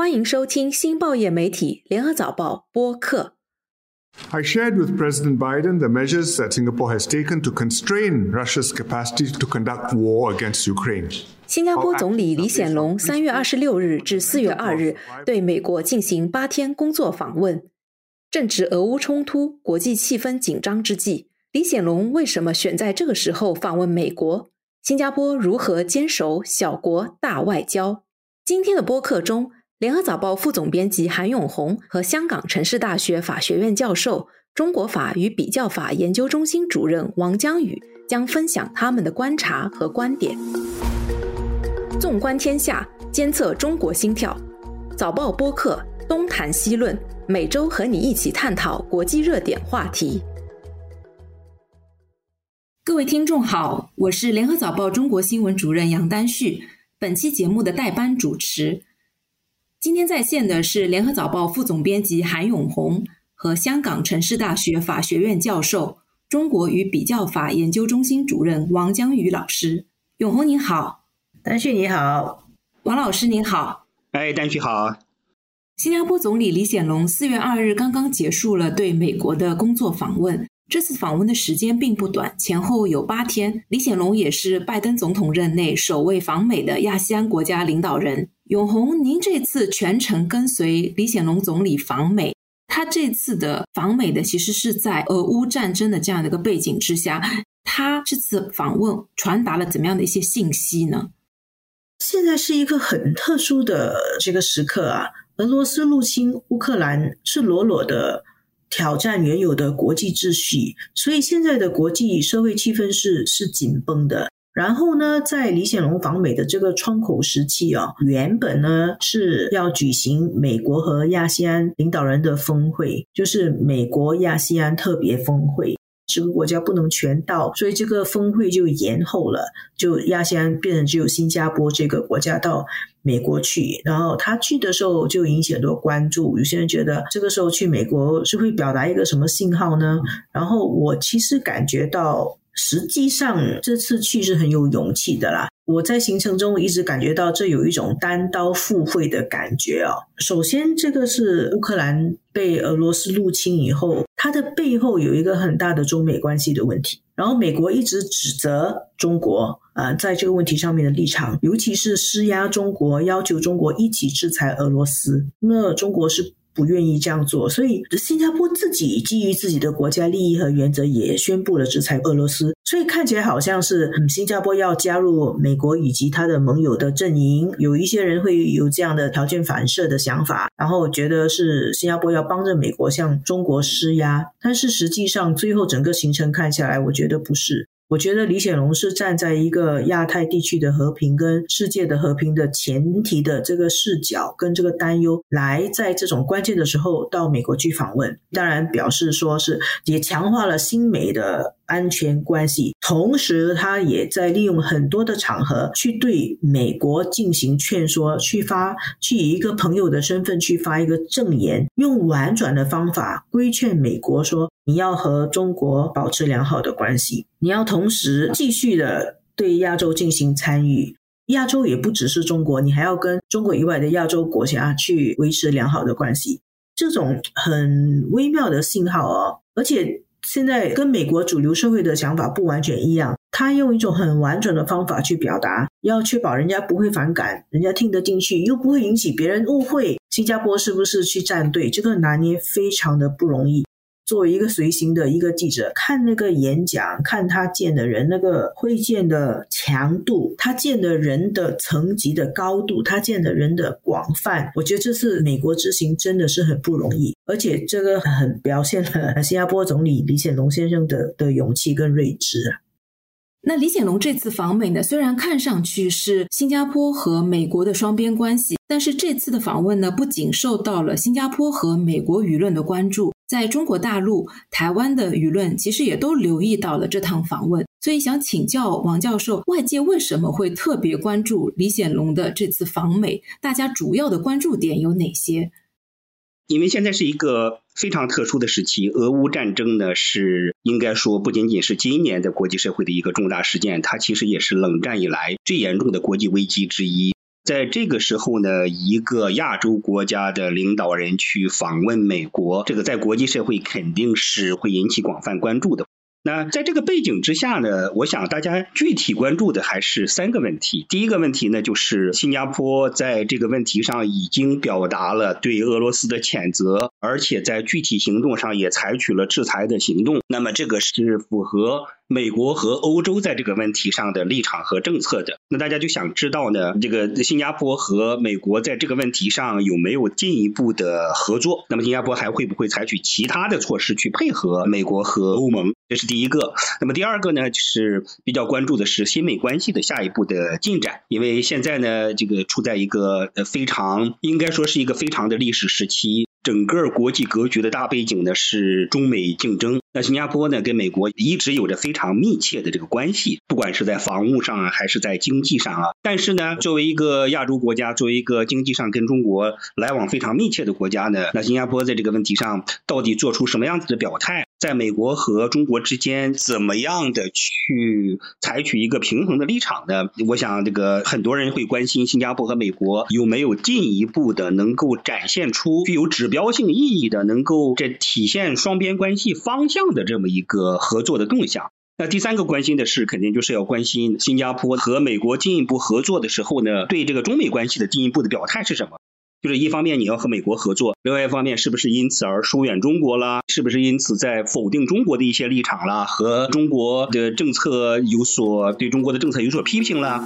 欢迎收听新报业媒体联合早报播客。I shared with President Biden the measures that Singapore has taken to constrain Russia's capacity to conduct war against Ukraine. 新加坡总理李显龙三月二十六日至四月二日对美国进行八天工作访问。正值俄乌冲突、国际气氛紧张之际，李显龙为什么选在这个时候访问美国？新加坡如何坚守小国大外交？今天的播客中。联合早报副总编辑韩永红和香港城市大学法学院教授、中国法与比较法研究中心主任王江宇将分享他们的观察和观点。纵观天下，监测中国心跳，早报播客东谈西论，每周和你一起探讨国际热点话题。各位听众好，我是联合早报中国新闻主任杨丹旭，本期节目的代班主持。今天在线的是联合早报副总编辑韩永红和香港城市大学法学院教授、中国与比较法研究中心主任王江宇老师。永红您好，丹旭你好，王老师您好。哎，丹旭好。新加坡总理李显龙四月二日刚刚结束了对美国的工作访问，这次访问的时间并不短，前后有八天。李显龙也是拜登总统任内首位访美的亚细安国家领导人。永红，您这次全程跟随李显龙总理访美，他这次的访美的其实是在俄乌战争的这样的一个背景之下，他这次访问传达了怎么样的一些信息呢？现在是一个很特殊的这个时刻啊，俄罗斯入侵乌克兰，赤裸裸的挑战原有的国际秩序，所以现在的国际社会气氛是是紧绷的。然后呢，在李显龙访美的这个窗口时期啊，原本呢是要举行美国和亚细安领导人的峰会，就是美国亚细安特别峰会，十个国家不能全到，所以这个峰会就延后了，就亚细安变成只有新加坡这个国家到美国去。然后他去的时候就引起很多关注，有些人觉得这个时候去美国是会表达一个什么信号呢？然后我其实感觉到。实际上，这次去是很有勇气的啦。我在行程中一直感觉到这有一种单刀赴会的感觉哦。首先，这个是乌克兰被俄罗斯入侵以后，它的背后有一个很大的中美关系的问题。然后，美国一直指责中国啊，在这个问题上面的立场，尤其是施压中国，要求中国一起制裁俄罗斯。那中国是。不愿意这样做，所以新加坡自己基于自己的国家利益和原则，也宣布了制裁俄罗斯。所以看起来好像是新加坡要加入美国以及他的盟友的阵营。有一些人会有这样的条件反射的想法，然后觉得是新加坡要帮着美国向中国施压。但是实际上，最后整个行程看下来，我觉得不是。我觉得李显龙是站在一个亚太地区的和平跟世界的和平的前提的这个视角跟这个担忧，来在这种关键的时候到美国去访问，当然表示说是也强化了新美的。安全关系，同时他也在利用很多的场合去对美国进行劝说，去发去以一个朋友的身份去发一个证言，用婉转的方法规劝美国说：你要和中国保持良好的关系，你要同时继续的对亚洲进行参与。亚洲也不只是中国，你还要跟中国以外的亚洲国家去维持良好的关系。这种很微妙的信号哦，而且。现在跟美国主流社会的想法不完全一样，他用一种很婉转的方法去表达，要确保人家不会反感，人家听得进去，又不会引起别人误会。新加坡是不是去站队？这个拿捏非常的不容易。作为一个随行的一个记者，看那个演讲，看他见的人，那个会见的强度，他见的人的层级的高度，他见的人的广泛，我觉得这次美国之行真的是很不容易，而且这个很表现了新加坡总理李显龙先生的的勇气跟睿智。那李显龙这次访美呢，虽然看上去是新加坡和美国的双边关系，但是这次的访问呢，不仅受到了新加坡和美国舆论的关注，在中国大陆、台湾的舆论其实也都留意到了这趟访问。所以想请教王教授，外界为什么会特别关注李显龙的这次访美？大家主要的关注点有哪些？因为现在是一个非常特殊的时期，俄乌战争呢是应该说不仅仅是今年的国际社会的一个重大事件，它其实也是冷战以来最严重的国际危机之一。在这个时候呢，一个亚洲国家的领导人去访问美国，这个在国际社会肯定是会引起广泛关注的。那在这个背景之下呢，我想大家具体关注的还是三个问题。第一个问题呢，就是新加坡在这个问题上已经表达了对俄罗斯的谴责，而且在具体行动上也采取了制裁的行动。那么这个是符合。美国和欧洲在这个问题上的立场和政策的，那大家就想知道呢，这个新加坡和美国在这个问题上有没有进一步的合作？那么新加坡还会不会采取其他的措施去配合美国和欧盟？这是第一个。那么第二个呢，就是比较关注的是新美关系的下一步的进展，因为现在呢，这个处在一个呃非常应该说是一个非常的历史时期。整个国际格局的大背景呢是中美竞争。那新加坡呢跟美国一直有着非常密切的这个关系，不管是在防务上啊，还是在经济上啊。但是呢，作为一个亚洲国家，作为一个经济上跟中国来往非常密切的国家呢，那新加坡在这个问题上到底做出什么样子的表态？在美国和中国之间怎么样的去采取一个平衡的立场呢？我想这个很多人会关心新加坡和美国有没有进一步的能够展现出具有指标性意义的，能够这体现双边关系方向的这么一个合作的动向。那第三个关心的是，肯定就是要关心新加坡和美国进一步合作的时候呢，对这个中美关系的进一步的表态是什么？就是一方面你要和美国合作，另外一方面是不是因此而疏远中国了？是不是因此在否定中国的一些立场了？和中国的政策有所对中国的政策有所批评了？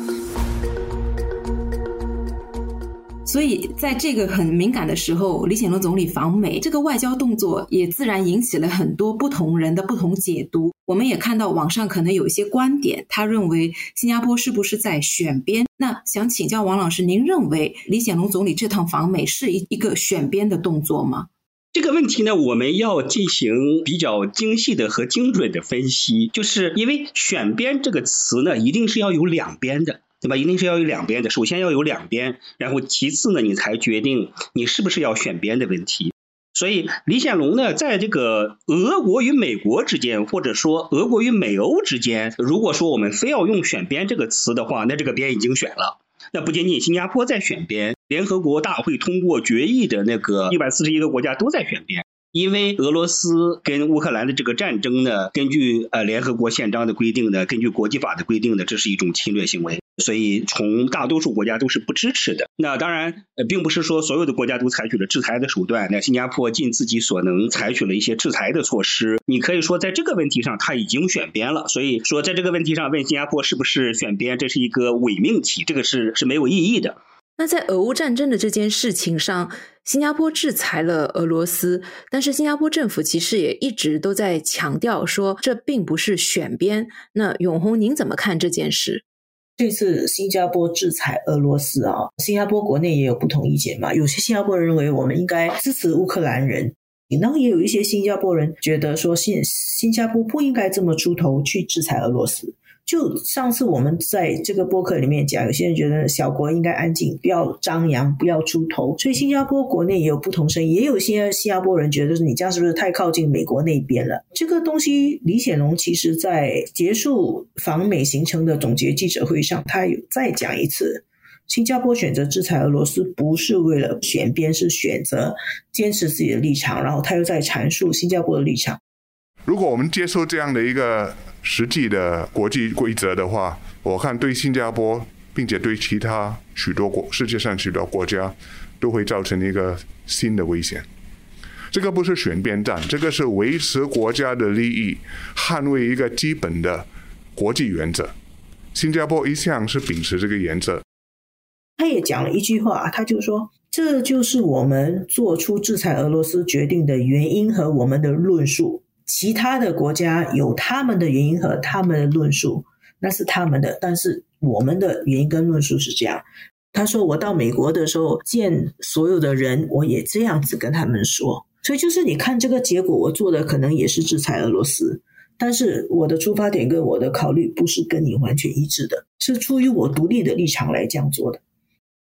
所以，在这个很敏感的时候，李显龙总理访美这个外交动作，也自然引起了很多不同人的不同解读。我们也看到网上可能有一些观点，他认为新加坡是不是在选边？那想请教王老师，您认为李显龙总理这趟访美是一一个选边的动作吗？这个问题呢，我们要进行比较精细的和精准的分析，就是因为“选边”这个词呢，一定是要有两边的。对吧？一定是要有两边的，首先要有两边，然后其次呢，你才决定你是不是要选边的问题。所以李显龙呢，在这个俄国与美国之间，或者说俄国与美欧之间，如果说我们非要用选边这个词的话，那这个边已经选了。那不仅仅新加坡在选边，联合国大会通过决议的那个一百四十一个国家都在选边。因为俄罗斯跟乌克兰的这个战争呢，根据呃联合国宪章的规定呢，根据国际法的规定呢，这是一种侵略行为，所以从大多数国家都是不支持的。那当然，呃，并不是说所有的国家都采取了制裁的手段。那新加坡尽自己所能采取了一些制裁的措施。你可以说在这个问题上他已经选边了。所以说在这个问题上问新加坡是不是选边，这是一个伪命题，这个是是没有意义的。那在俄乌战争的这件事情上，新加坡制裁了俄罗斯，但是新加坡政府其实也一直都在强调说，这并不是选边。那永红，您怎么看这件事？这次新加坡制裁俄罗斯啊，新加坡国内也有不同意见嘛。有些新加坡人认为我们应该支持乌克兰人，然后也有一些新加坡人觉得说，新新加坡不应该这么出头去制裁俄罗斯。就上次我们在这个播客里面讲，有些人觉得小国应该安静，不要张扬，不要出头。所以新加坡国内也有不同声音，也有些新加坡人觉得就是你这样是不是太靠近美国那边了？这个东西，李显龙其实在结束访美行程的总结记者会上，他有再讲一次，新加坡选择制裁俄罗斯不是为了选边，是选择坚持自己的立场。然后他又在阐述新加坡的立场。如果我们接受这样的一个。实际的国际规则的话，我看对新加坡，并且对其他许多国世界上许多国家，都会造成一个新的危险。这个不是选边站，这个是维持国家的利益，捍卫一个基本的国际原则。新加坡一向是秉持这个原则。他也讲了一句话，他就说：“这就是我们做出制裁俄罗斯决定的原因和我们的论述。”其他的国家有他们的原因和他们的论述，那是他们的。但是我们的原因跟论述是这样。他说：“我到美国的时候见所有的人，我也这样子跟他们说。所以就是你看这个结果，我做的可能也是制裁俄罗斯，但是我的出发点跟我的考虑不是跟你完全一致的，是出于我独立的立场来这样做的。”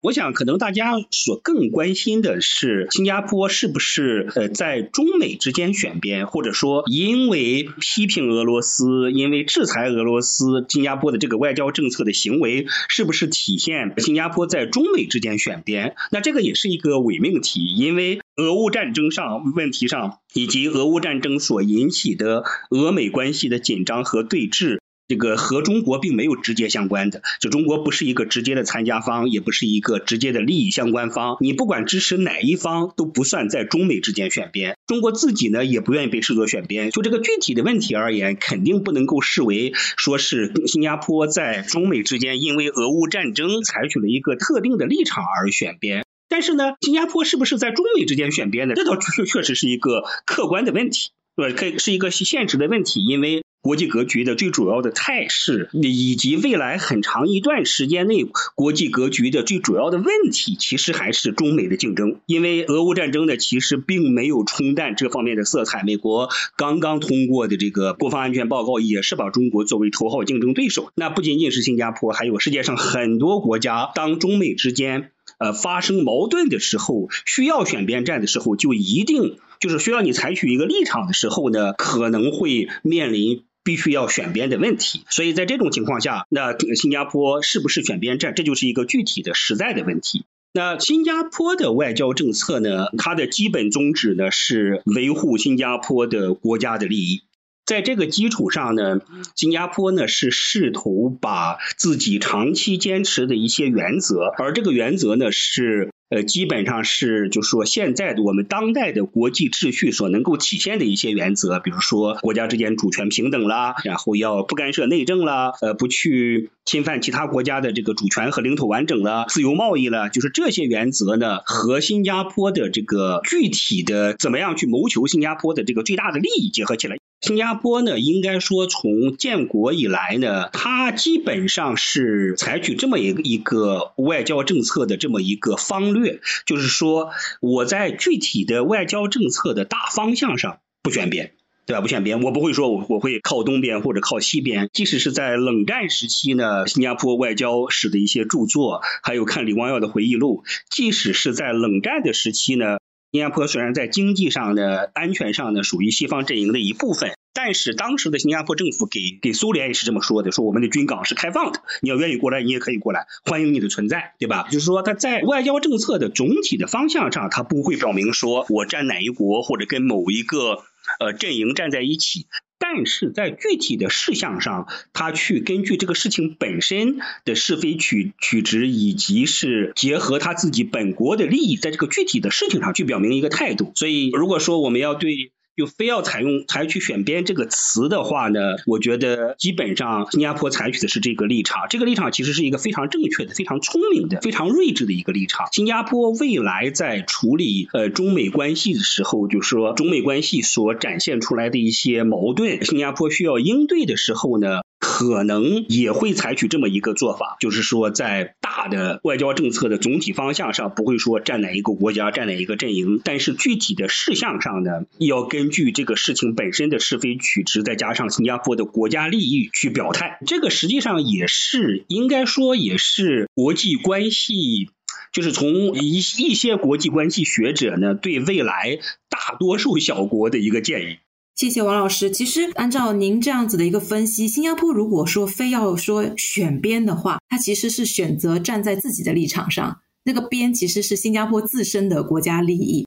我想，可能大家所更关心的是，新加坡是不是呃在中美之间选边，或者说因为批评俄罗斯，因为制裁俄罗斯，新加坡的这个外交政策的行为，是不是体现新加坡在中美之间选边？那这个也是一个伪命题，因为俄乌战争上问题上，以及俄乌战争所引起的俄美关系的紧张和对峙。这个和中国并没有直接相关的，就中国不是一个直接的参加方，也不是一个直接的利益相关方。你不管支持哪一方，都不算在中美之间选边。中国自己呢，也不愿意被视作选边。就这个具体的问题而言，肯定不能够视为说是新加坡在中美之间因为俄乌战争采取了一个特定的立场而选边。但是呢，新加坡是不是在中美之间选边的？这倒确确实是一个客观的问题，对？可以是一个现实的问题，因为。国际格局的最主要的态势，以及未来很长一段时间内国际格局的最主要的问题，其实还是中美的竞争。因为俄乌战争呢，其实并没有冲淡这方面的色彩。美国刚刚通过的这个国防安全报告，也是把中国作为头号竞争对手。那不仅仅是新加坡，还有世界上很多国家，当中美之间呃发生矛盾的时候，需要选边站的时候，就一定就是需要你采取一个立场的时候呢，可能会面临。必须要选边的问题，所以在这种情况下，那新加坡是不是选边站，这就是一个具体的实在的问题。那新加坡的外交政策呢，它的基本宗旨呢是维护新加坡的国家的利益，在这个基础上呢，新加坡呢是试图把自己长期坚持的一些原则，而这个原则呢是。呃，基本上是，就是说，现在的我们当代的国际秩序所能够体现的一些原则，比如说国家之间主权平等啦，然后要不干涉内政啦，呃，不去侵犯其他国家的这个主权和领土完整了，自由贸易了，就是这些原则呢，和新加坡的这个具体的怎么样去谋求新加坡的这个最大的利益结合起来。新加坡呢，应该说从建国以来呢，它基本上是采取这么一个一个外交政策的这么一个方略，就是说我在具体的外交政策的大方向上不选边，对吧？不选边，我不会说我我会靠东边或者靠西边。即使是在冷战时期呢，新加坡外交史的一些著作，还有看李光耀的回忆录，即使是在冷战的时期呢。新加坡虽然在经济上的、安全上呢属于西方阵营的一部分，但是当时的新加坡政府给给苏联也是这么说的：说我们的军港是开放的，你要愿意过来，你也可以过来，欢迎你的存在，对吧？就是说他在外交政策的总体的方向上，他不会表明说我站哪一国或者跟某一个呃阵营站在一起。但是在具体的事项上，他去根据这个事情本身的是非曲曲直，以及是结合他自己本国的利益，在这个具体的事情上去表明一个态度。所以，如果说我们要对。就非要采用采取选边这个词的话呢，我觉得基本上新加坡采取的是这个立场。这个立场其实是一个非常正确的、非常聪明的、非常睿智的一个立场。新加坡未来在处理呃中美关系的时候，就是说中美关系所展现出来的一些矛盾，新加坡需要应对的时候呢。可能也会采取这么一个做法，就是说在大的外交政策的总体方向上，不会说站哪一个国家、站哪一个阵营，但是具体的事项上呢，要根据这个事情本身的是非曲直，再加上新加坡的国家利益去表态。这个实际上也是应该说也是国际关系，就是从一一些国际关系学者呢对未来大多数小国的一个建议。谢谢王老师。其实按照您这样子的一个分析，新加坡如果说非要说选边的话，它其实是选择站在自己的立场上，那个边其实是新加坡自身的国家利益。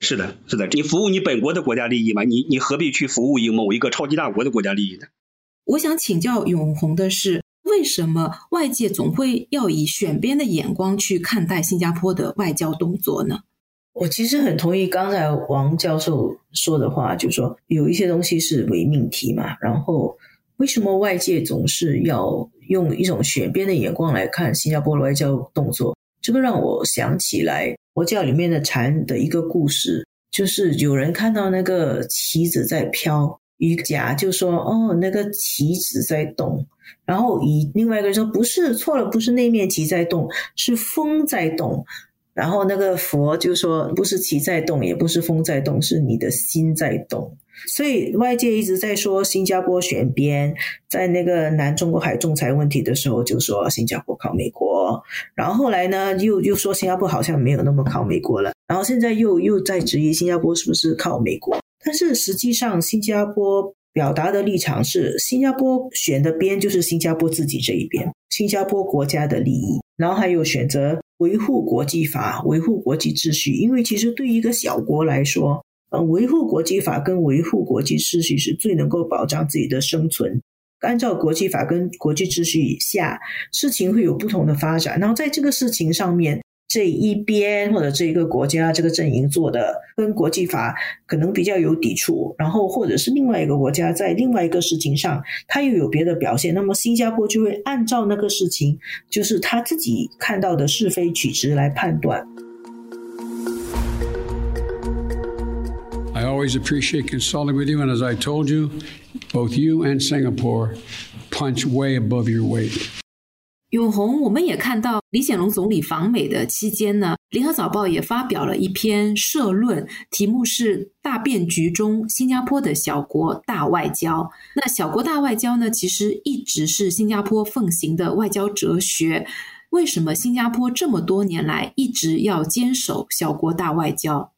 是的，是的，你服务你本国的国家利益嘛？你你何必去服务一某一个超级大国的国家利益呢？我想请教永红的是，为什么外界总会要以选边的眼光去看待新加坡的外交动作呢？我其实很同意刚才王教授说的话，就是说有一些东西是伪命题嘛。然后为什么外界总是要用一种选边的眼光来看新加坡的外交动作？这个让我想起来佛教里面的禅的一个故事，就是有人看到那个旗子在飘，瑜伽就说：“哦，那个旗子在动。”然后以另外一个人说：“不是，错了，不是那面旗在动，是风在动。”然后那个佛就说：“不是旗在动，也不是风在动，是你的心在动。”所以外界一直在说新加坡选边，在那个南中国海仲裁问题的时候，就说新加坡靠美国，然后后来呢，又又说新加坡好像没有那么靠美国了，然后现在又又在质疑新加坡是不是靠美国，但是实际上新加坡表达的立场是，新加坡选的边就是新加坡自己这一边，新加坡国家的利益，然后还有选择维护国际法、维护国际秩序，因为其实对于一个小国来说。呃，维护国际法跟维护国际秩序是最能够保障自己的生存。按照国际法跟国际秩序以下，事情会有不同的发展。然后在这个事情上面，这一边或者这一个国家这个阵营做的跟国际法可能比较有抵触，然后或者是另外一个国家在另外一个事情上，他又有别的表现，那么新加坡就会按照那个事情，就是他自己看到的是非曲直来判断。I always appreciate consulting with you, and as I told you, both you and Singapore punch way above your weight. 永红，我们也看到李显龙总理访美的期间呢，联合早报也发表了一篇社论，题目是《大变局中新加坡的小国大外交》。那小国大外交呢，其实一直是新加坡奉行的外交哲学。为什么新加坡这么多年来一直要坚守小国大外交？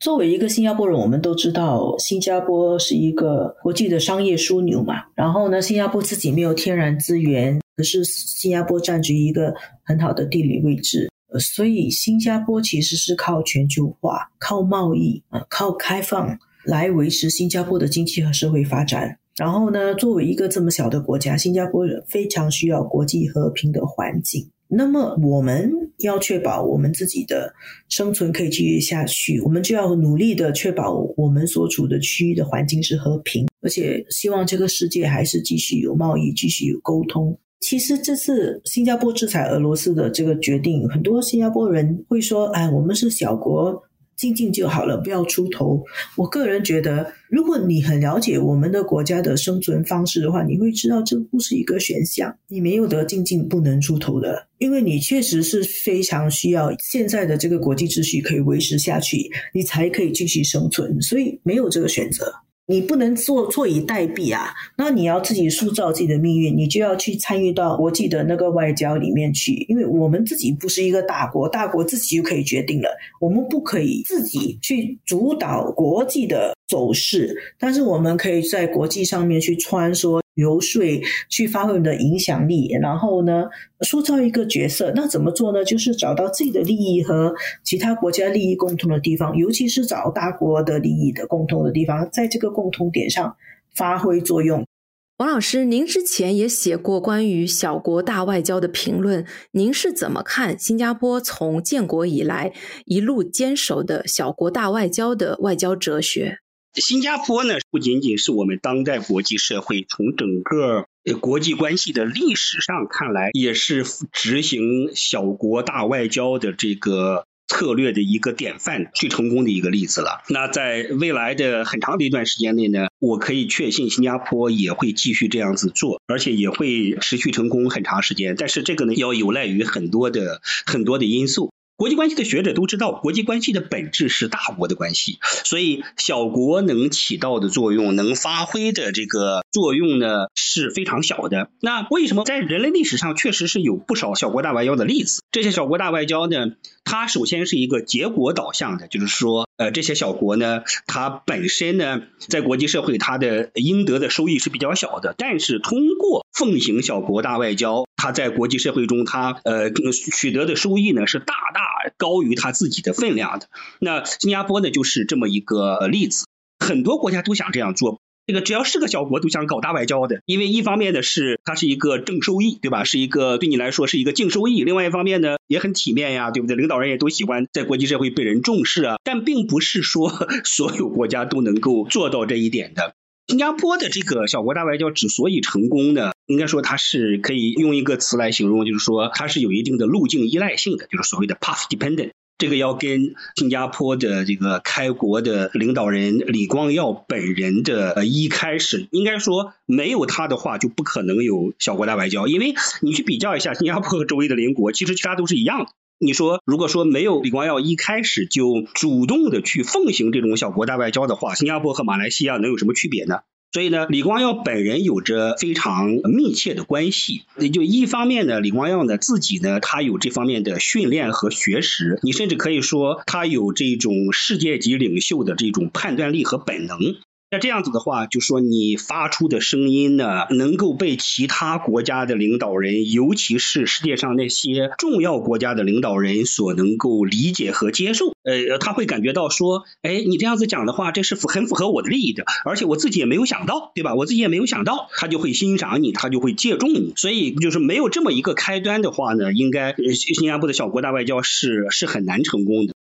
作为一个新加坡人，我们都知道新加坡是一个国际的商业枢纽嘛。然后呢，新加坡自己没有天然资源，可是新加坡占据一个很好的地理位置，所以新加坡其实是靠全球化、靠贸易、啊、靠开放来维持新加坡的经济和社会发展。然后呢，作为一个这么小的国家，新加坡非常需要国际和平的环境。那么我们要确保我们自己的生存可以继续下去，我们就要努力的确保我们所处的区域的环境是和平，而且希望这个世界还是继续有贸易，继续有沟通。其实这次新加坡制裁俄罗斯的这个决定，很多新加坡人会说：“哎，我们是小国。”静静就好了，不要出头。我个人觉得，如果你很了解我们的国家的生存方式的话，你会知道这不是一个选项。你没有得静静不能出头的，因为你确实是非常需要现在的这个国际秩序可以维持下去，你才可以继续生存。所以没有这个选择。你不能坐坐以待毙啊！那你要自己塑造自己的命运，你就要去参与到国际的那个外交里面去。因为我们自己不是一个大国，大国自己就可以决定了，我们不可以自己去主导国际的走势，但是我们可以在国际上面去穿梭。游说去发挥你的影响力，然后呢，塑造一个角色。那怎么做呢？就是找到自己的利益和其他国家利益共通的地方，尤其是找大国的利益的共同的地方，在这个共同点上发挥作用。王老师，您之前也写过关于小国大外交的评论，您是怎么看新加坡从建国以来一路坚守的小国大外交的外交哲学？新加坡呢，不仅仅是我们当代国际社会从整个国际关系的历史上看来，也是执行小国大外交的这个策略的一个典范，最成功的一个例子了。那在未来的很长的一段时间内呢，我可以确信新加坡也会继续这样子做，而且也会持续成功很长时间。但是这个呢，要有赖于很多的很多的因素。国际关系的学者都知道，国际关系的本质是大国的关系，所以小国能起到的作用、能发挥的这个作用呢是非常小的。那为什么在人类历史上确实是有不少小国大外交的例子？这些小国大外交呢，它首先是一个结果导向的，就是说，呃，这些小国呢，它本身呢，在国际社会它的应得的收益是比较小的，但是通过奉行小国大外交，它在国际社会中它呃取得的收益呢是大大。高于它自己的分量的，那新加坡呢就是这么一个例子，很多国家都想这样做，这个只要是个小国都想搞大外交的，因为一方面呢是它是一个正收益，对吧？是一个对你来说是一个净收益，另外一方面呢也很体面呀，对不对？领导人也都喜欢在国际社会被人重视啊，但并不是说 所有国家都能够做到这一点的。新加坡的这个小国大外交之所以成功呢，应该说它是可以用一个词来形容，就是说它是有一定的路径依赖性的，就是所谓的 path dependent。这个要跟新加坡的这个开国的领导人李光耀本人的呃一开始，应该说没有他的话就不可能有小国大外交，因为你去比较一下新加坡和周围的邻国，其实其他都是一样的。你说，如果说没有李光耀一开始就主动的去奉行这种小国大外交的话，新加坡和马来西亚能有什么区别呢？所以呢，李光耀本人有着非常密切的关系。也就一方面呢，李光耀呢自己呢，他有这方面的训练和学识，你甚至可以说他有这种世界级领袖的这种判断力和本能。那这样子的话，就说你发出的声音呢，能够被其他国家的领导人，尤其是世界上那些重要国家的领导人所能够理解和接受。呃，他会感觉到说，哎，你这样子讲的话，这是符很符合我的利益的，而且我自己也没有想到，对吧？我自己也没有想到，他就会欣赏你，他就会借重你。所以就是没有这么一个开端的话呢，应该新加坡的小国大外交是是很难成功的。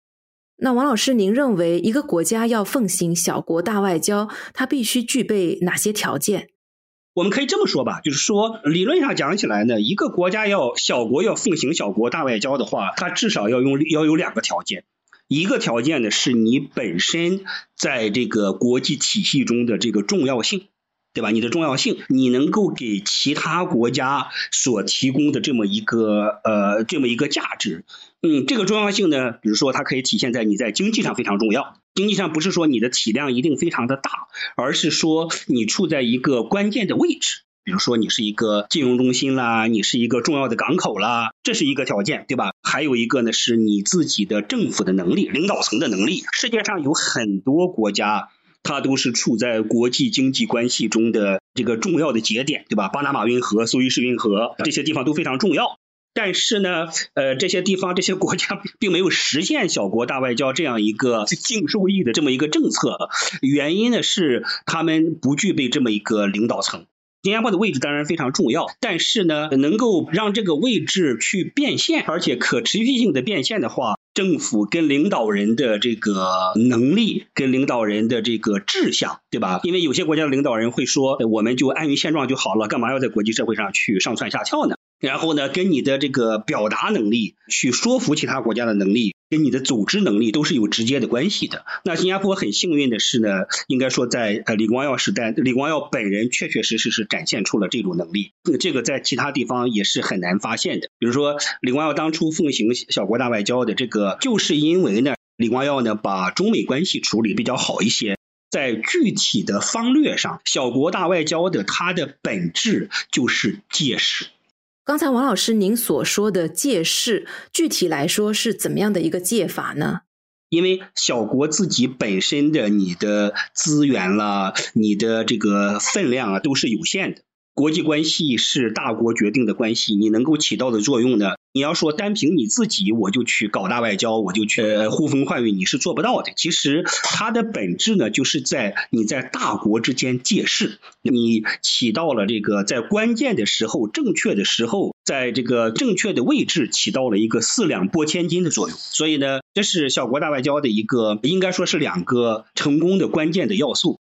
那王老师，您认为一个国家要奉行小国大外交，它必须具备哪些条件？我们可以这么说吧，就是说理论上讲起来呢，一个国家要小国要奉行小国大外交的话，它至少要用要有两个条件。一个条件呢，是你本身在这个国际体系中的这个重要性。对吧？你的重要性，你能够给其他国家所提供的这么一个呃这么一个价值，嗯，这个重要性呢，比如说它可以体现在你在经济上非常重要。经济上不是说你的体量一定非常的大，而是说你处在一个关键的位置，比如说你是一个金融中心啦，你是一个重要的港口啦，这是一个条件，对吧？还有一个呢，是你自己的政府的能力、领导层的能力。世界上有很多国家。它都是处在国际经济关系中的这个重要的节点，对吧？巴拿马运河、苏伊士运河这些地方都非常重要。但是呢，呃，这些地方、这些国家 并没有实现小国大外交这样一个 净受益的这么一个政策。原因呢是他们不具备这么一个领导层。新加坡的位置当然非常重要，但是呢，能够让这个位置去变现，而且可持续性的变现的话。政府跟领导人的这个能力，跟领导人的这个志向，对吧？因为有些国家的领导人会说，我们就安于现状就好了，干嘛要在国际社会上去上蹿下跳呢？然后呢，跟你的这个表达能力，去说服其他国家的能力。跟你的组织能力都是有直接的关系的。那新加坡很幸运的是呢，应该说在呃李光耀时代，李光耀本人确确实实是展现出了这种能力。这个在其他地方也是很难发现的。比如说李光耀当初奉行小国大外交的这个，就是因为呢，李光耀呢把中美关系处理比较好一些，在具体的方略上，小国大外交的它的本质就是借势。刚才王老师您所说的借势，具体来说是怎么样的一个借法呢？因为小国自己本身的你的资源啦，你的这个分量啊，都是有限的。国际关系是大国决定的关系，你能够起到的作用呢？你要说单凭你自己，我就去搞大外交，我就去呼风唤雨，你是做不到的。其实它的本质呢，就是在你在大国之间借势，你起到了这个在关键的时候、正确的时候，在这个正确的位置起到了一个四两拨千斤的作用。所以呢，这是小国大外交的一个，应该说是两个成功的关键的要素。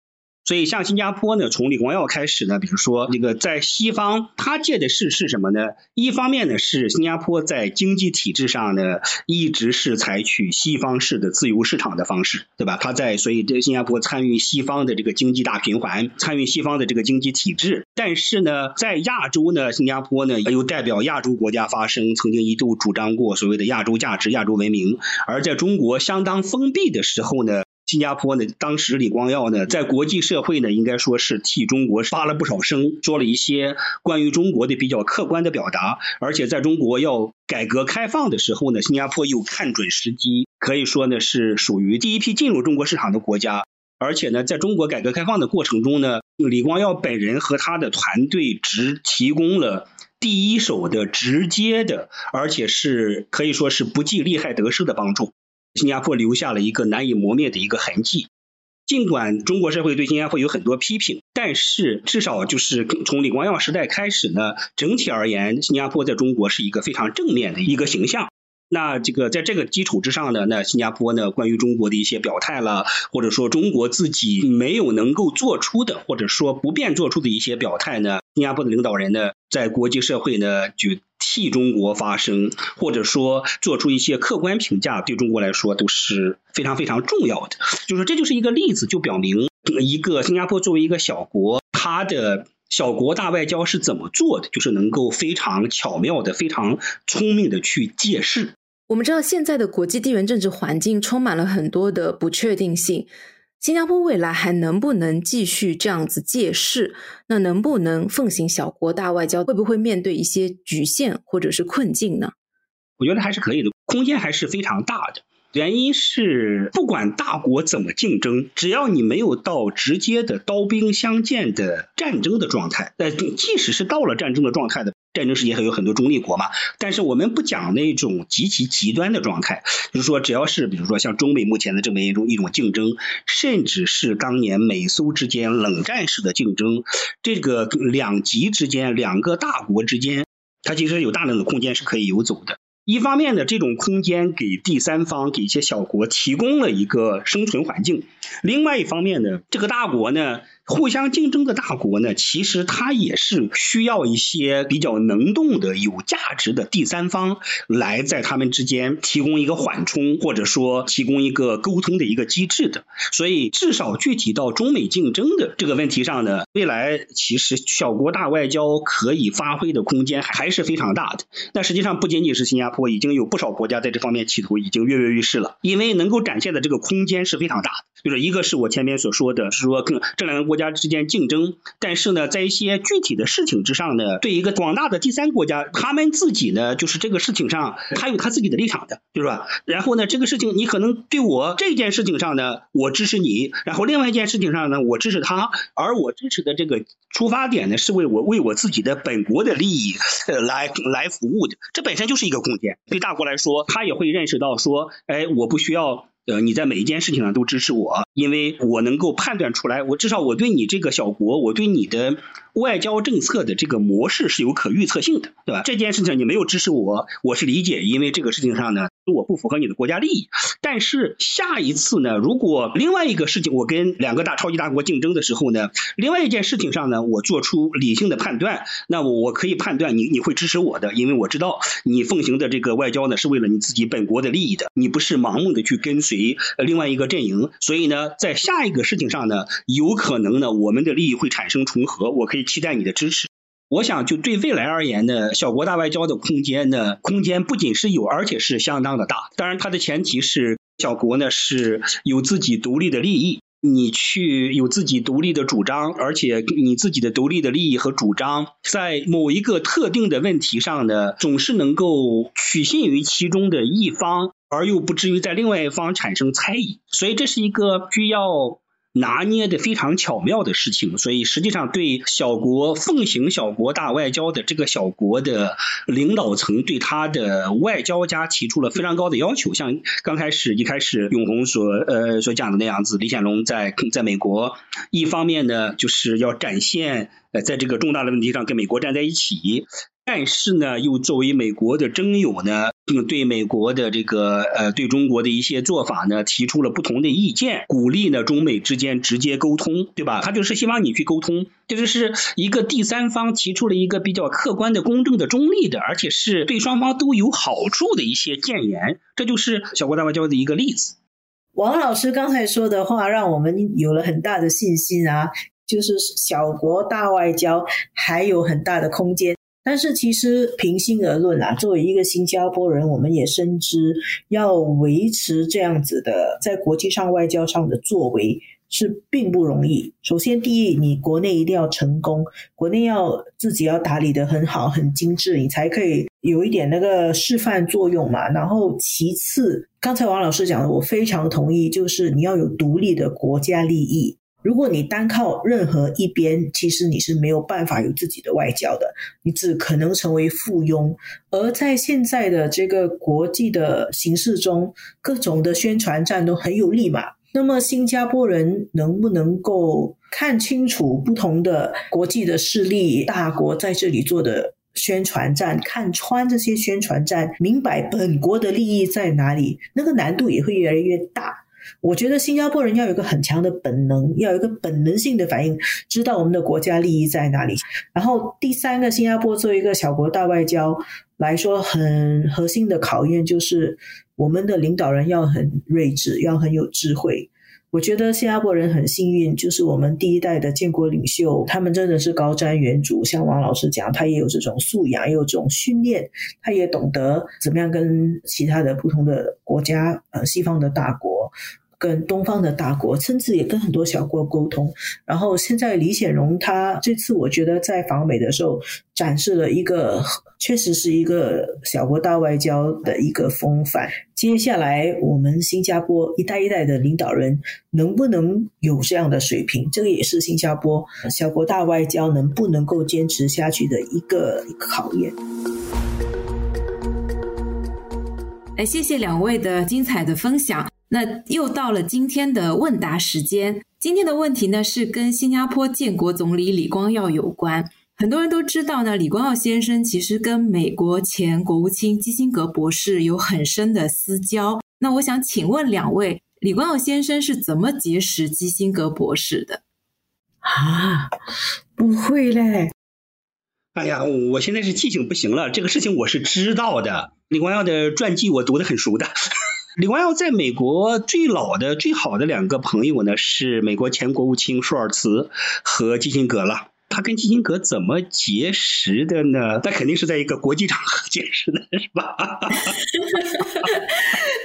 所以，像新加坡呢，从李光耀开始呢，比如说这个在西方，他借的是是什么呢？一方面呢，是新加坡在经济体制上呢，一直是采取西方式的自由市场的方式，对吧？他在所以这新加坡参与西方的这个经济大循环，参与西方的这个经济体制。但是呢，在亚洲呢，新加坡呢又代表亚洲国家发声，曾经一度主张过所谓的亚洲价值、亚洲文明。而在中国相当封闭的时候呢。新加坡呢，当时李光耀呢，在国际社会呢，应该说是替中国发了不少声，做了一些关于中国的比较客观的表达。而且在中国要改革开放的时候呢，新加坡又看准时机，可以说呢是属于第一批进入中国市场的国家。而且呢，在中国改革开放的过程中呢，李光耀本人和他的团队只提供了第一手的、直接的，而且是可以说是不计利害得失的帮助。新加坡留下了一个难以磨灭的一个痕迹。尽管中国社会对新加坡有很多批评，但是至少就是从李光耀时代开始呢，整体而言，新加坡在中国是一个非常正面的一个形象。那这个在这个基础之上呢，那新加坡呢关于中国的一些表态了，或者说中国自己没有能够做出的，或者说不便做出的一些表态呢，新加坡的领导人呢，在国际社会呢就。替中国发声，或者说做出一些客观评价，对中国来说都是非常非常重要的。就是这就是一个例子，就表明一个新加坡作为一个小国，它的小国大外交是怎么做的，就是能够非常巧妙的、非常聪明的去借势。我们知道现在的国际地缘政治环境充满了很多的不确定性。新加坡未来还能不能继续这样子借势？那能不能奉行小国大外交？会不会面对一些局限或者是困境呢？我觉得还是可以的，空间还是非常大的。原因是，不管大国怎么竞争，只要你没有到直接的刀兵相见的战争的状态，呃，即使是到了战争的状态的战争世界还有很多中立国嘛。但是我们不讲那种极其极端的状态，就是说，只要是比如说像中美目前的这么一种一种竞争，甚至是当年美苏之间冷战式的竞争，这个两极之间两个大国之间，它其实有大量的空间是可以游走的。一方面呢，这种空间给第三方、给一些小国提供了一个生存环境；另外一方面呢，这个大国呢。互相竞争的大国呢，其实它也是需要一些比较能动的、有价值的第三方来在他们之间提供一个缓冲，或者说提供一个沟通的一个机制的。所以，至少具体到中美竞争的这个问题上呢，未来其实小国大外交可以发挥的空间还是非常大的。那实际上不仅仅是新加坡，已经有不少国家在这方面企图已经跃跃欲试了，因为能够展现的这个空间是非常大的。就是一个是我前面所说的，是说跟这两个国家之间竞争，但是呢，在一些具体的事情之上呢，对一个广大的第三国家，他们自己呢，就是这个事情上，他有他自己的立场的，就是吧？然后呢，这个事情你可能对我这件事情上呢，我支持你，然后另外一件事情上呢，我支持他，而我支持的这个出发点呢，是为我为我自己的本国的利益来来服务的，这本身就是一个空间。对大国来说，他也会认识到说，哎，我不需要。呃，你在每一件事情上都支持我，因为我能够判断出来，我至少我对你这个小国，我对你的外交政策的这个模式是有可预测性的，对吧？这件事情你没有支持我，我是理解，因为这个事情上呢。我不符合你的国家利益，但是下一次呢，如果另外一个事情我跟两个大超级大国竞争的时候呢，另外一件事情上呢，我做出理性的判断，那我我可以判断你你会支持我的，因为我知道你奉行的这个外交呢是为了你自己本国的利益的，你不是盲目的去跟随另外一个阵营，所以呢，在下一个事情上呢，有可能呢我们的利益会产生重合，我可以期待你的支持。我想，就对未来而言呢，小国大外交的空间呢，空间不仅是有，而且是相当的大。当然，它的前提是小国呢是有自己独立的利益，你去有自己独立的主张，而且你自己的独立的利益和主张，在某一个特定的问题上呢，总是能够取信于其中的一方，而又不至于在另外一方产生猜疑。所以，这是一个需要。拿捏的非常巧妙的事情，所以实际上对小国奉行小国大外交的这个小国的领导层，对他的外交家提出了非常高的要求。像刚开始一开始永红所呃所讲的那样子，李显龙在在美国，一方面呢就是要展现呃在这个重大的问题上跟美国站在一起。但是呢，又作为美国的征友呢，对美国的这个呃，对中国的一些做法呢，提出了不同的意见，鼓励呢中美之间直接沟通，对吧？他就是希望你去沟通，这就是一个第三方提出了一个比较客观的、公正的、中立的，而且是对双方都有好处的一些谏言，这就是小国大外交的一个例子。王老师刚才说的话，让我们有了很大的信心啊，就是小国大外交还有很大的空间。但是其实平心而论啊，作为一个新加坡人，我们也深知要维持这样子的在国际上外交上的作为是并不容易。首先，第一，你国内一定要成功，国内要自己要打理的很好、很精致，你才可以有一点那个示范作用嘛。然后，其次，刚才王老师讲的，我非常同意，就是你要有独立的国家利益。如果你单靠任何一边，其实你是没有办法有自己的外交的，你只可能成为附庸。而在现在的这个国际的形势中，各种的宣传战都很有利嘛。那么新加坡人能不能够看清楚不同的国际的势力大国在这里做的宣传战，看穿这些宣传战，明白本国的利益在哪里？那个难度也会越来越大。我觉得新加坡人要有一个很强的本能，要有一个本能性的反应，知道我们的国家利益在哪里。然后第三个，新加坡作为一个小国大外交来说，很核心的考验就是我们的领导人要很睿智，要很有智慧。我觉得新加坡人很幸运，就是我们第一代的建国领袖，他们真的是高瞻远瞩。像王老师讲，他也有这种素养，也有这种训练，他也懂得怎么样跟其他的不同的国家，呃，西方的大国。跟东方的大国，甚至也跟很多小国沟通。然后现在李显荣他这次我觉得在访美的时候展示了一个，确实是一个小国大外交的一个风范。接下来我们新加坡一代一代的领导人能不能有这样的水平，这个也是新加坡小国大外交能不能够坚持下去的一个考验。哎，谢谢两位的精彩的分享。那又到了今天的问答时间。今天的问题呢是跟新加坡建国总理李光耀有关。很多人都知道呢，李光耀先生其实跟美国前国务卿基辛格博士有很深的私交。那我想请问两位，李光耀先生是怎么结识基辛格博士的？啊，不会嘞。哎呀，我现在是记性不行了，这个事情我是知道的。李光耀的传记我读得很熟的。李光耀在美国最老的、最好的两个朋友呢，是美国前国务卿舒尔茨和基辛格了。他跟基辛格怎么结识的呢？那肯定是在一个国际场合结识的，是吧？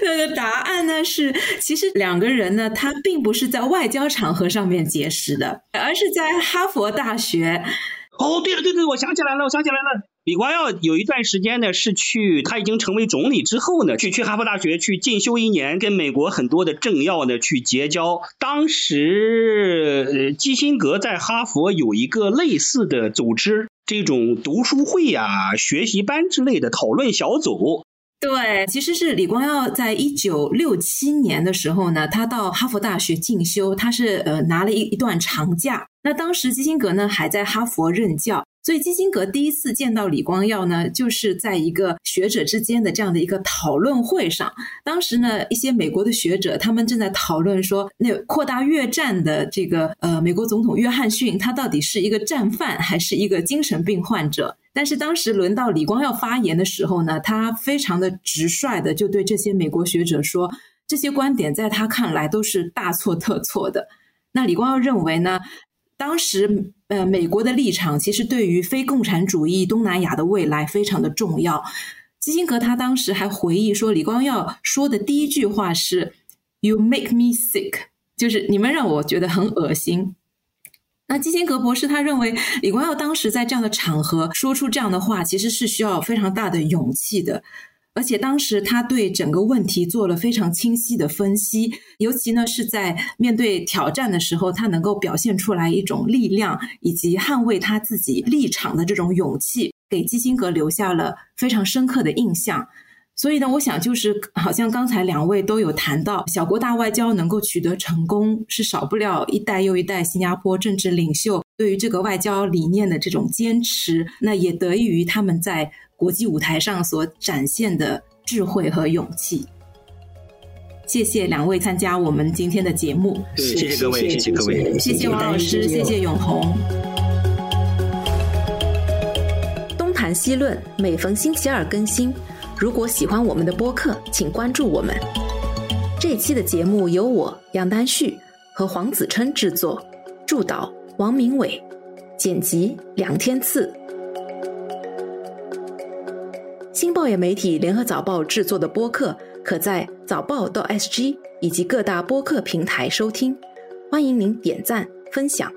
那个答案呢是，其实两个人呢，他并不是在外交场合上面结识的，而是在哈佛大学。哦，对了，对对，我想起来了，我想起来了。李光耀有一段时间呢，是去他已经成为总理之后呢，去去哈佛大学去进修一年，跟美国很多的政要呢去结交。当时基辛格在哈佛有一个类似的组织，这种读书会呀、学习班之类的讨论小组。对，其实是李光耀在一九六七年的时候呢，他到哈佛大学进修，他是呃拿了一一段长假。那当时基辛格呢还在哈佛任教。所以基辛格第一次见到李光耀呢，就是在一个学者之间的这样的一个讨论会上。当时呢，一些美国的学者他们正在讨论说，那扩大越战的这个呃美国总统约翰逊，他到底是一个战犯还是一个精神病患者？但是当时轮到李光耀发言的时候呢，他非常的直率的就对这些美国学者说，这些观点在他看来都是大错特错的。那李光耀认为呢？当时，呃，美国的立场其实对于非共产主义东南亚的未来非常的重要。基辛格他当时还回忆说，李光耀说的第一句话是 “You make me sick”，就是你们让我觉得很恶心。那基辛格博士他认为，李光耀当时在这样的场合说出这样的话，其实是需要非常大的勇气的。而且当时他对整个问题做了非常清晰的分析，尤其呢是在面对挑战的时候，他能够表现出来一种力量以及捍卫他自己立场的这种勇气，给基辛格留下了非常深刻的印象。所以呢，我想就是好像刚才两位都有谈到，小国大外交能够取得成功，是少不了一代又一代新加坡政治领袖对于这个外交理念的这种坚持，那也得益于他们在。国际舞台上所展现的智慧和勇气，谢谢两位参加我们今天的节目。谢谢各位，谢谢各位，谢谢王老师，谢谢永红。东谈西论，每逢星期二更新。如果喜欢我们的播客，请关注我们。这期的节目由我杨丹旭和黄子琛制作，助导王明伟，剪辑梁天赐。新报业媒体联合早报制作的播客，可在早报到 SG 以及各大播客平台收听。欢迎您点赞分享。